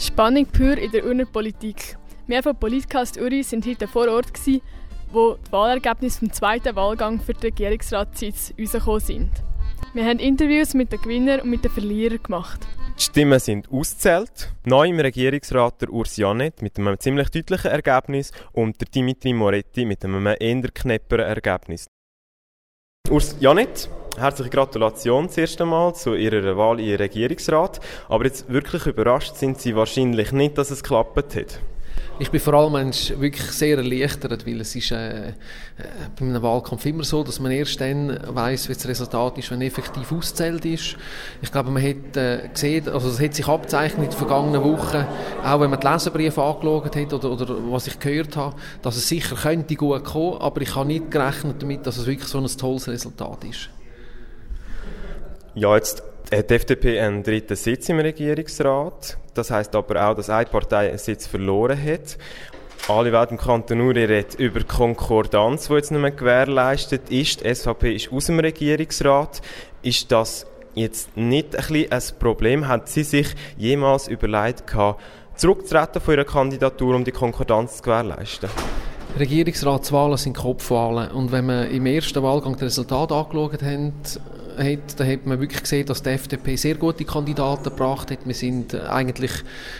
Spannung pur in der Urner. Wir von Politcast Uri sind heute vor Ort, wo die Wahlergebnisse vom zweiten Wahlgang für den Regierungsratssitz rausgekommen sind. Wir haben Interviews mit den Gewinnern und mit den Verlierern gemacht. Die Stimmen sind ausgezählt. Neu im Regierungsrat der Urs Janet mit einem ziemlich deutlichen Ergebnis und der Dimitri Moretti mit einem eher knapperen Ergebnis. Urs Janet, herzliche Gratulation das erste Mal zu Ihrer Wahl in den Regierungsrat. Aber jetzt wirklich überrascht sind Sie wahrscheinlich nicht, dass es geklappt hat. Ich bin vor allem wirklich sehr erleichtert, weil es ist äh, äh, bei einem Wahlkampf immer so, dass man erst dann weiß, wie das Resultat ist, wenn effektiv auszählt ist. Ich glaube, man hat äh, gesehen, also es hat sich abzeichnet in den vergangenen Wochen, auch wenn man die Leserbriefe angeschaut hat oder, oder was ich gehört habe, dass es sicher könnte gut kommen, aber ich habe nicht gerechnet damit, dass es wirklich so ein tolles Resultat ist. Ja, jetzt hat die FDP einen dritten Sitz im Regierungsrat. Das heißt aber auch, dass eine Partei einen Sitz verloren hat. Alle Welt im Kanton Uri redet über Konkordanz, die jetzt nicht mehr gewährleistet ist. Die SVP ist aus dem Regierungsrat. Ist das jetzt nicht ein, bisschen ein Problem? Haben Sie sich jemals überlegt, zurückzutreten von Ihrer Kandidatur, um die Konkordanz zu gewährleisten? Regierungsratswahlen sind Kopfwahlen. Und wenn man im ersten Wahlgang das Resultat angeschaut hat, hat, dann hat man wirklich gesehen, dass die FDP sehr gute Kandidaten gebracht hat. Wir sind äh, eigentlich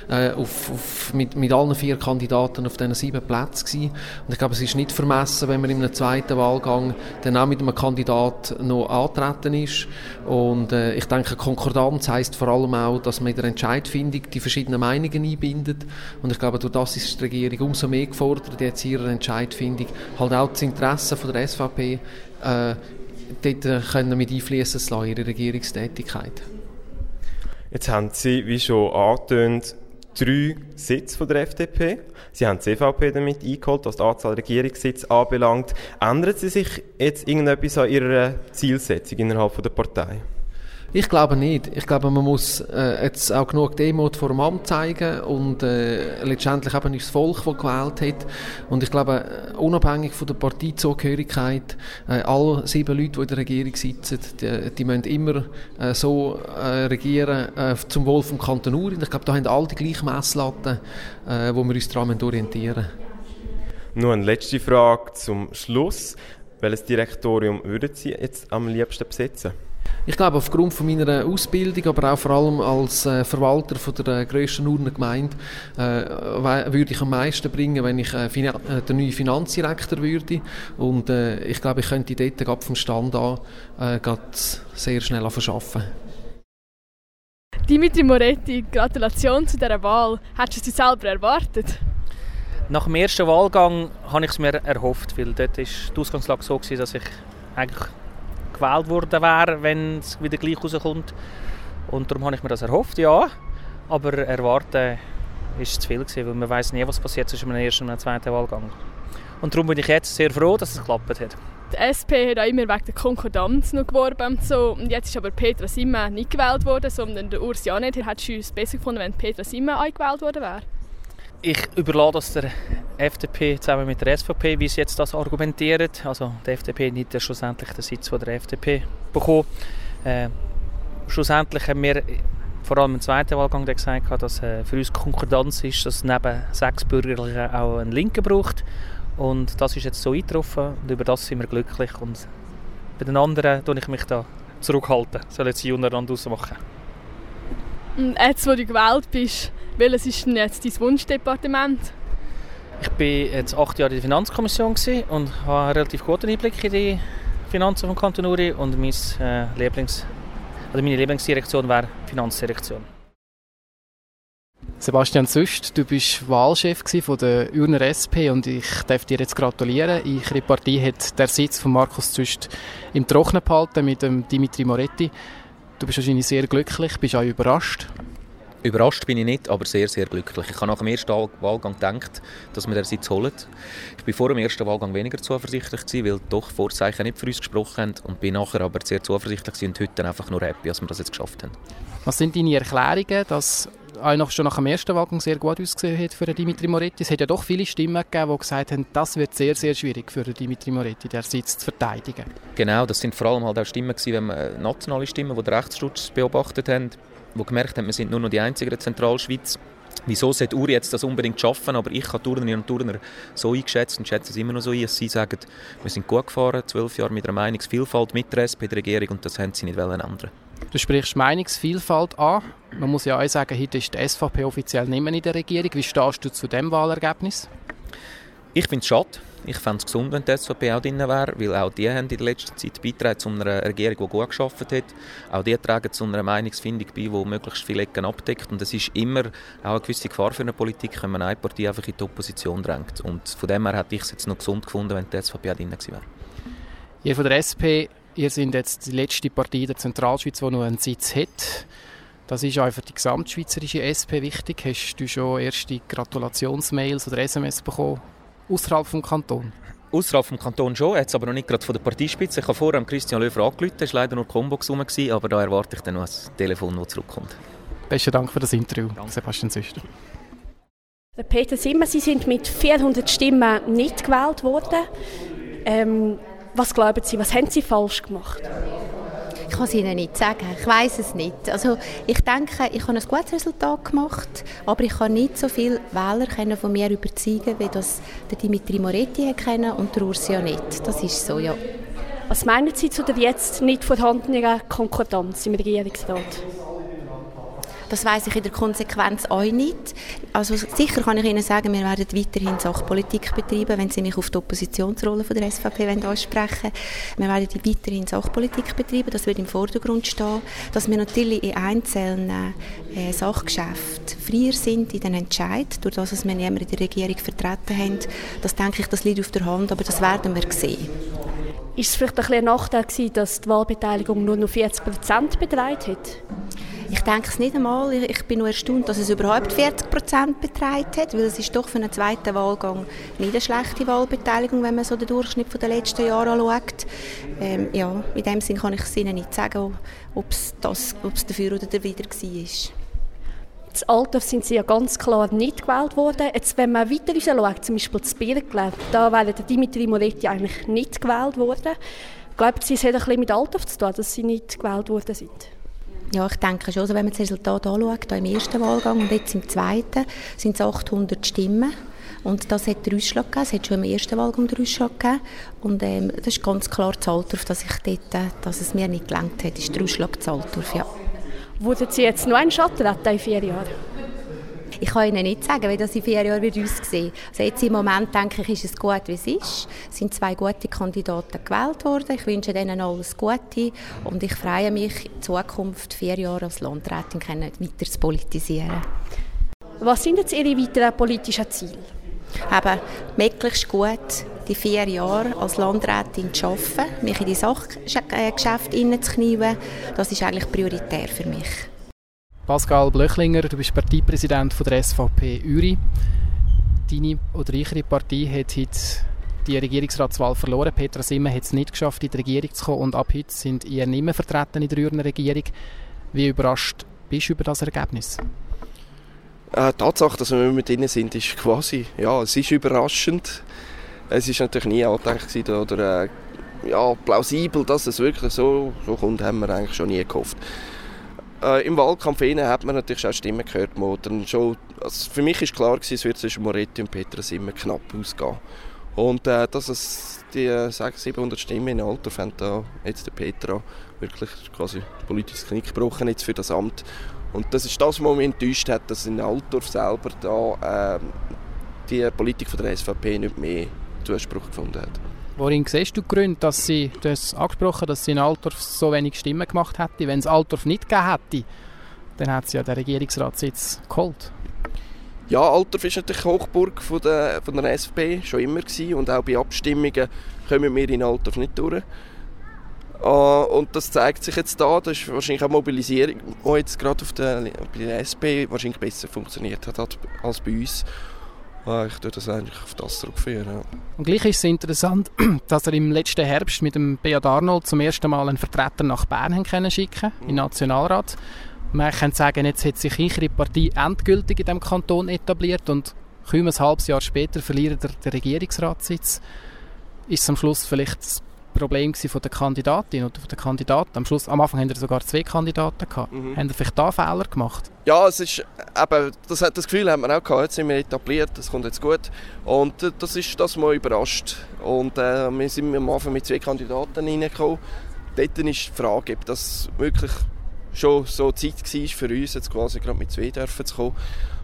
äh, auf, auf, mit, mit allen vier Kandidaten auf diesen sieben Plätzen gewesen. Und ich glaube, es ist nicht vermessen, wenn man in einem zweiten Wahlgang dann auch mit einem Kandidat noch antreten ist. Und äh, ich denke, Konkordanz heißt vor allem auch, dass man in der Entscheidfindung die verschiedenen Meinungen einbindet. Und ich glaube, durch das ist die Regierung umso mehr gefordert, jetzt ihrer Entscheidfindung halt auch das Interesse von der SVP äh, dort äh, können mit einfließen zu lassen, ihre Regierungstätigkeit. Jetzt haben Sie, wie schon angetönt, drei Sitze der FDP. Sie haben die CVP damit eingeholt, was die Anzahl Regierungssitze anbelangt. Ändern Sie sich jetzt irgendetwas an Ihrer Zielsetzung innerhalb der Partei? Ich glaube nicht. Ich glaube, man muss äh, jetzt auch genug Demut vor dem Amt zeigen und äh, letztendlich eben das Volk, das gewählt hat. Und ich glaube, äh, unabhängig von der Parteizugehörigkeit, äh, alle sieben Leute, die in der Regierung sitzen, die, die müssen immer äh, so äh, regieren zum Wohl vom Kanton Uri. Ich glaube, da haben alle die gleichen Messlatten, äh, wo wir uns daran orientieren Nur eine letzte Frage zum Schluss. Welches Direktorium würden Sie jetzt am liebsten besetzen? Ich glaube, aufgrund von meiner Ausbildung, aber auch vor allem als äh, Verwalter von der äh, grössten Urner Gemeinde, äh, würde ich am meisten bringen, wenn ich äh, äh, der neue Finanzdirektor würde. Und äh, ich glaube, ich könnte dort gerade vom Stand an äh, sehr schnell verschaffen. Dimitri Moretti, Gratulation zu dieser Wahl. Hättest du sie selber erwartet? Nach dem ersten Wahlgang habe ich es mir erhofft, weil dort war die Ausgangslage so, gewesen, dass ich eigentlich gewählt worden wäre, wenn es wieder gleich rauskommt. Und darum habe ich mir das erhofft, ja. Aber erwarten ist zu viel gewesen, weil man weiß nie, was passiert zwischen einem ersten und einem zweiten Wahlgang. Und darum bin ich jetzt sehr froh, dass es geklappt hat. Die SP hat auch immer wegen der Konkordanz noch geworben. So. Und jetzt ist aber Petra Simma nicht gewählt worden, sondern der Urs Janet. Hättest du es besser gefunden, wenn Petra Simma eingewählt worden wäre? Ich überlasse das der FDP zusammen mit der SVP, wie sie jetzt das argumentiert. Also die FDP hat ja schlussendlich den Sitz von der FDP bekommen. Äh, schlussendlich haben wir vor allem im zweiten Wahlgang gesagt, dass äh, für uns Konkordanz ist, dass es neben sechs Bürgerlichen auch einen Linken braucht. Und das ist jetzt so eingetroffen und über das sind wir glücklich. Und bei den anderen tue ich mich da zurückhalten. Sollen sie untereinander ausmachen. Und jetzt, wo du gewählt bist, welches ist denn jetzt dein Wunschdepartement? Ich war jetzt acht Jahre in der Finanzkommission und habe einen relativ guten Einblick in die Finanzen von Kanton Uri und mein, äh, Lieblings, also meine Lieblingsdirektion wäre die Finanzdirektion. Sebastian Süst, du bist Wahlchef von der Urner SP und ich darf dir jetzt gratulieren. Ihre Partei hat der Sitz von Markus Süst im Trocknen behalten mit dem Dimitri Moretti. Du bist wahrscheinlich sehr glücklich, bist auch überrascht. Überrascht bin ich nicht, aber sehr, sehr glücklich. Ich habe nach dem ersten Wahlgang gedacht, dass wir den Sitz holen. Ich war vor dem ersten Wahlgang weniger zuversichtlich, gewesen, weil doch Vorzeichen nicht für uns gesprochen haben und bin nachher aber sehr zuversichtlich und heute einfach nur happy, dass wir das jetzt geschafft haben. Was sind deine Erklärungen, dass auch schon nach dem ersten Wahlgang sehr gut ausgesehen hat für Dimitri Moretti? Es hat ja doch viele Stimmen gegeben, die gesagt haben, das wird sehr, sehr schwierig für Dimitri Moretti, der Sitz zu verteidigen. Genau, das sind vor allem halt auch Stimmen gewesen, wenn man nationale Stimmen, die den Rechtsschutz beobachtet haben, die gemerkt haben, wir sind nur noch die Einzigen in der Zentralschweiz, Wieso sollte Uri jetzt das unbedingt schaffen? Aber ich habe Turnerinnen und Turner so eingeschätzt und schätze es immer noch so ein, dass sie sagen, wir sind gut gefahren, zwölf Jahre mit einer Meinungsvielfalt mit der SP, der Regierung, und das haben sie nicht ändern Du sprichst Meinungsvielfalt an. Man muss ja auch sagen, heute ist die SVP offiziell nicht mehr in der Regierung. Wie stehst du zu dem Wahlergebnis? Ich finde es schade. Ich fände es gesund, wenn die SVP auch drin wäre, weil auch die haben in der letzten Zeit beitragen zu einer Regierung, die gut geschafft hat. Auch die tragen zu einer Meinungsfindung bei, die möglichst viele Ecken abdeckt. Und es ist immer auch eine gewisse Gefahr für eine Politik, wenn man eine Partei einfach in die Opposition drängt. Und von dem her hätte ich es jetzt noch gesund gefunden, wenn die SVP auch drin gewesen wäre. Ihr von der SP, ihr seid jetzt die letzte Partei der Zentralschweiz, die noch einen Sitz hat. Das ist für die gesamtschweizerische SP wichtig. Hast du schon erste Gratulationsmails oder SMS bekommen außerhalb des Kantons? Außerhalb des Kantons schon, jetzt aber noch nicht gerade von der Parteispitze. Ich habe vorher Christian Löfer angerufen, es war leider nur die Combox rum, aber da erwarte ich dann noch ein Telefon, das zurückkommt. Besten Dank für das Interview, Danke. Sebastian Süster. Peter Simmer, Sie sind mit 400 Stimmen nicht gewählt worden. Ähm, was glauben Sie, was haben Sie falsch gemacht? Ich kann es Ihnen nicht sagen. Ich weiß es nicht. Also ich denke, ich habe ein gutes Resultat gemacht, aber ich kann nicht so viele Wähler von mir überzeugen, wie das der Dimitri Moretti kennen und der Ursio nicht. Das ist so, ja. Was meinen Sie zu der jetzt nicht vorhandenen Konkordanz im Regierungsrat? Das weiß ich in der Konsequenz auch nicht. Also sicher kann ich Ihnen sagen, wir werden weiterhin Sachpolitik betreiben, wenn Sie mich auf die Oppositionsrolle von der SVP ansprechen Wir werden weiterhin Sachpolitik betreiben, das wird im Vordergrund stehen. Dass wir natürlich in einzelnen äh, Sachgeschäften freier sind in den Entscheid, durch das, dass wir niemanden in der Regierung vertreten haben, das denke ich, das liegt auf der Hand, aber das werden wir sehen. Ist es vielleicht ein, ein Nachteil gewesen, dass die Wahlbeteiligung nur noch 40 Prozent beträgt hat? Ich denke es nicht einmal. Ich bin nur erstaunt, dass es überhaupt 40 Prozent beträgt hat, weil es ist doch für einen zweiten Wahlgang nicht eine schlechte Wahlbeteiligung, wenn man so den Durchschnitt der letzten Jahre anschaut. Ähm, ja, in dem Sinne kann ich es Ihnen nicht sagen, ob es, dafür oder dawider war. In Altdorf sind sie ja ganz klar nicht gewählt worden. Jetzt, wenn man weiter schaut, zum Beispiel das Birkenland, da wäre Dimitri Moretti eigentlich nicht gewählt worden. Glauben Sie, es hat ein bisschen mit Altdorf zu tun, dass sie nicht gewählt worden sind? Ja, ich denke schon, also wenn man das Resultat anschaut, im ersten Wahlgang und jetzt im zweiten, sind es 800 Stimmen. Und das hat den Ausschlag gegeben. Es hat schon im ersten Wahlgang den Ausschlag gegeben. Und ähm, das ist ganz klar das Altdorf, dass, ich dort, äh, dass es mir nicht gelangt hat, ist der Ausschlag des Altdorf, ja. Würden Sie jetzt noch einen Schatten in vier Jahren? Ich kann Ihnen nicht sagen, wie das in vier Jahren wird aussehen also Jetzt im Moment denke ich, ist es gut, wie es ist. Es sind zwei gute Kandidaten gewählt worden. Ich wünsche ihnen alles Gute und ich freue mich, in Zukunft vier Jahre als Landrätin weiter zu politisieren. Was sind jetzt Ihre weiteren politischen Ziele? Eben, möglichst gut die vier Jahre als Landrätin zu arbeiten, mich in die Sachgeschäfte hineinzuknien, das ist eigentlich prioritär für mich. Pascal Blöchlinger, du bist Parteipräsident von der SVP Uri. Deine oder ihre Partei hat heute die Regierungsratswahl verloren. Petra Simmer hat es nicht geschafft, in die Regierung zu kommen und ab heute sind ihr nicht mehr vertreten in der Ürner Regierung. Wie überrascht bist du über das Ergebnis? Äh, die Tatsache, dass wir mit ihnen sind, ist quasi, ja, es ist überraschend. Es ist natürlich nie angedacht oder äh, ja, plausibel, dass es wirklich so, so kommt, haben wir eigentlich schon nie gehofft. Äh, Im Wahlkampf hat man natürlich auch Stimmen gehört, wo dann schon, also für mich ist klar gewesen, es wird zwischen Moretti und Petras immer knapp ausgehen. Und äh, dass es die äh, 600, 700 Stimmen in Alter fängt da jetzt der Petra wirklich quasi politisches Knick gebrochen jetzt für das Amt. Und das ist das, was mich enttäuscht hat, dass in Altdorf selber da äh, die Politik von der SVP nicht mehr Zuspruch gefunden hat. Worin siehst du die Gründe, dass sie, du hast angesprochen, dass sie in Altdorf so wenig Stimmen gemacht hätte? Wenn es Altdorf nicht gegeben hätte, dann hätte sie ja den Regierungsratssitz geholt. Ja, Altdorf ist natürlich Hochburg von der, von der SVP schon immer gewesen und auch bei Abstimmungen kommen wir in Altdorf nicht durch. Uh, und das zeigt sich jetzt da, das ist wahrscheinlich auch Mobilisierung, die jetzt gerade auf der, bei der SP wahrscheinlich besser funktioniert hat als bei uns. Ah, ich tue das eigentlich auf das zurückführen. Ja. Und gleich ist es interessant, dass er im letzten Herbst mit dem Beat Arnold zum ersten Mal einen Vertreter nach Bern können schicken mhm. im Nationalrat. Man kann sagen, jetzt hat sich ihre Partei endgültig in diesem Kanton etabliert und kaum ein halbes Jahr später verliert er den Regierungsratssitz. Ist es am Schluss vielleicht das Problem der Kandidatin oder der Kandidaten? Am Schluss, am Anfang haben wir sogar zwei Kandidaten gehabt. Mhm. Haben Sie vielleicht da Fehler gemacht? Ja, es ist eben, das, das Gefühl haben wir auch gehabt. Jetzt sind wir etabliert, das kommt jetzt gut. Und äh, das ist das mal überrascht. Und äh, wir sind am Anfang mit zwei Kandidaten reingekommen. Dort ist die Frage, ob das wirklich schon so Zeit war für uns, jetzt quasi gerade mit zwei dürfen zu kommen.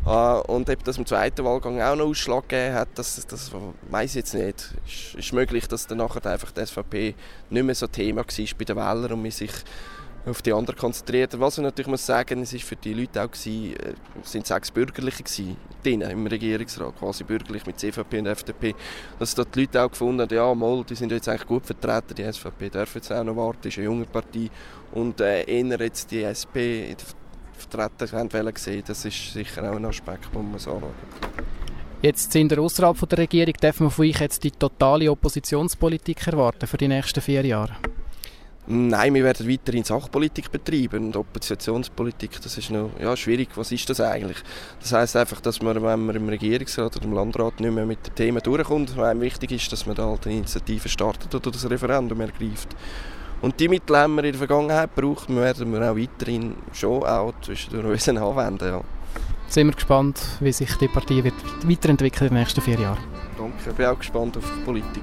Uh, und ob das im zweiten Wahlgang auch noch Ausschlag gegeben hat, das, das weiß ich jetzt nicht. Es ist möglich, dass dann nachher einfach die SVP nicht mehr so Thema war bei den Wählern und man sich auf die anderen konzentriert. Was ich natürlich muss sagen, es ist für die Leute auch gewesen, äh, sind sechs Bürgerliche gewesen, drinnen im Regierungsrat, quasi bürgerlich mit CVP und FDP, dass dort die Leute auch gefunden haben, ja, mal, die sind jetzt eigentlich gut vertreten, die SVP darf jetzt auch noch warten, ist eine junge Partei und äh, eher jetzt die SP vertreten wollen sehen, das ist sicher auch ein Aspekt, den man anschauen Jetzt sind wir außerhalb der Regierung. Darf man von euch jetzt die totale Oppositionspolitik erwarten für die nächsten vier Jahre? Nein, wir werden weiterhin Sachpolitik betreiben und Oppositionspolitik, das ist noch ja, schwierig. Was ist das eigentlich? Das heißt einfach, dass man, wenn man im Regierungsrat oder im Landrat nicht mehr mit den Themen durchkommt, weil wichtig ist, dass man da halt eine Initiative startet oder das Referendum ergreift. Und die Mittel haben wir in der Vergangenheit gebraucht, wir werden wir auch weiterhin schon auch zwischendurch anwenden. Ja. Sind wir gespannt, wie sich die Partei wird weiterentwickeln in den nächsten vier Jahren. Danke, ich bin auch gespannt auf die Politik.